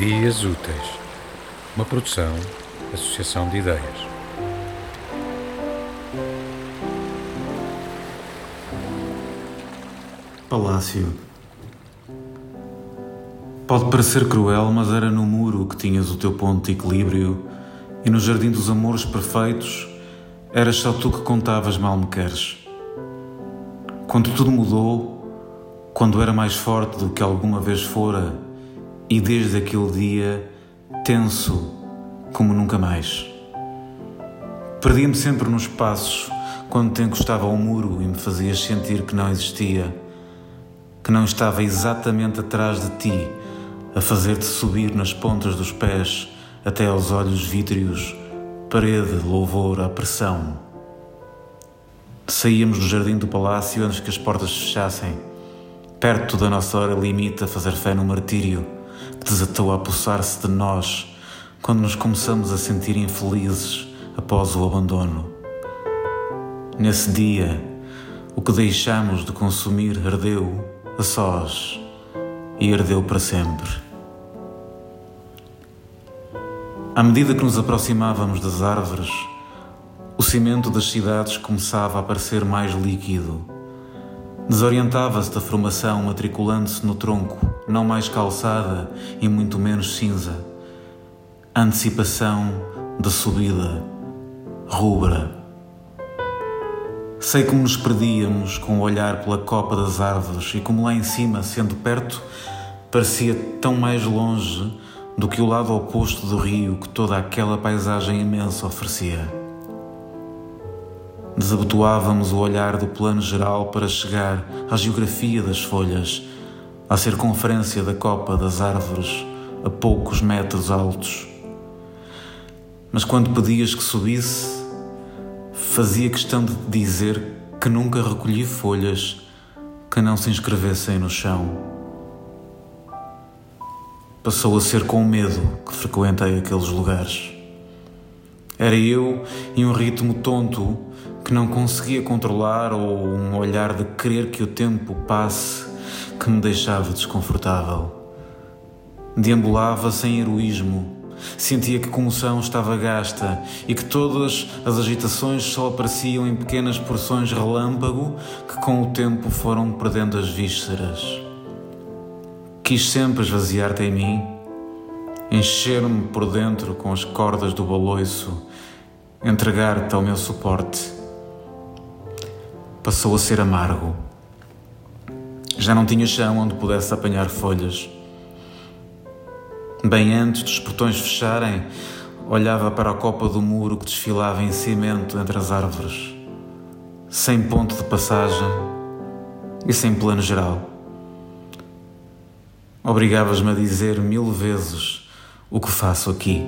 Dias Úteis, uma produção, associação de ideias. Palácio. Pode parecer cruel, mas era no muro que tinhas o teu ponto de equilíbrio, e no jardim dos amores perfeitos eras só tu que contavas mal me queres. Quando tudo mudou, quando era mais forte do que alguma vez fora, e desde aquele dia tenso como nunca mais. Perdia-me sempre nos passos quando te encostava ao muro e me fazias sentir que não existia, que não estava exatamente atrás de ti, a fazer-te subir nas pontas dos pés até aos olhos vítreos, parede de louvor à pressão. Saíamos do jardim do palácio antes que as portas fechassem, perto da nossa hora limite a fazer fé no martírio que desatou a apossar-se de nós quando nos começamos a sentir infelizes após o abandono. Nesse dia, o que deixamos de consumir ardeu a sós e ardeu para sempre. À medida que nos aproximávamos das árvores, o cimento das cidades começava a parecer mais líquido. Desorientava-se da formação matriculando-se no tronco, não mais calçada e muito menos cinza. Antecipação da subida, rubra. Sei como nos perdíamos com o olhar pela copa das árvores e como lá em cima, sendo perto, parecia tão mais longe do que o lado oposto do rio que toda aquela paisagem imensa oferecia. Desabotoávamos o olhar do plano geral para chegar à geografia das folhas, à circunferência da copa das árvores a poucos metros altos. Mas quando pedias que subisse, fazia questão de te dizer que nunca recolhi folhas que não se inscrevessem no chão. Passou a ser com medo que frequentei aqueles lugares. Era eu e um ritmo tonto que não conseguia controlar ou um olhar de querer que o tempo passe que me deixava desconfortável. Deambulava sem heroísmo Sentia que a comoção estava gasta e que todas as agitações só apareciam em pequenas porções relâmpago que com o tempo foram perdendo as vísceras. Quis sempre esvaziar-te em mim, encher-me por dentro com as cordas do baloiço, entregar-te ao meu suporte. Passou a ser amargo. Já não tinha chão onde pudesse apanhar folhas. Bem antes dos portões fecharem, olhava para a copa do muro que desfilava em cimento entre as árvores, sem ponto de passagem e sem plano geral. Obrigavas-me a dizer mil vezes o que faço aqui.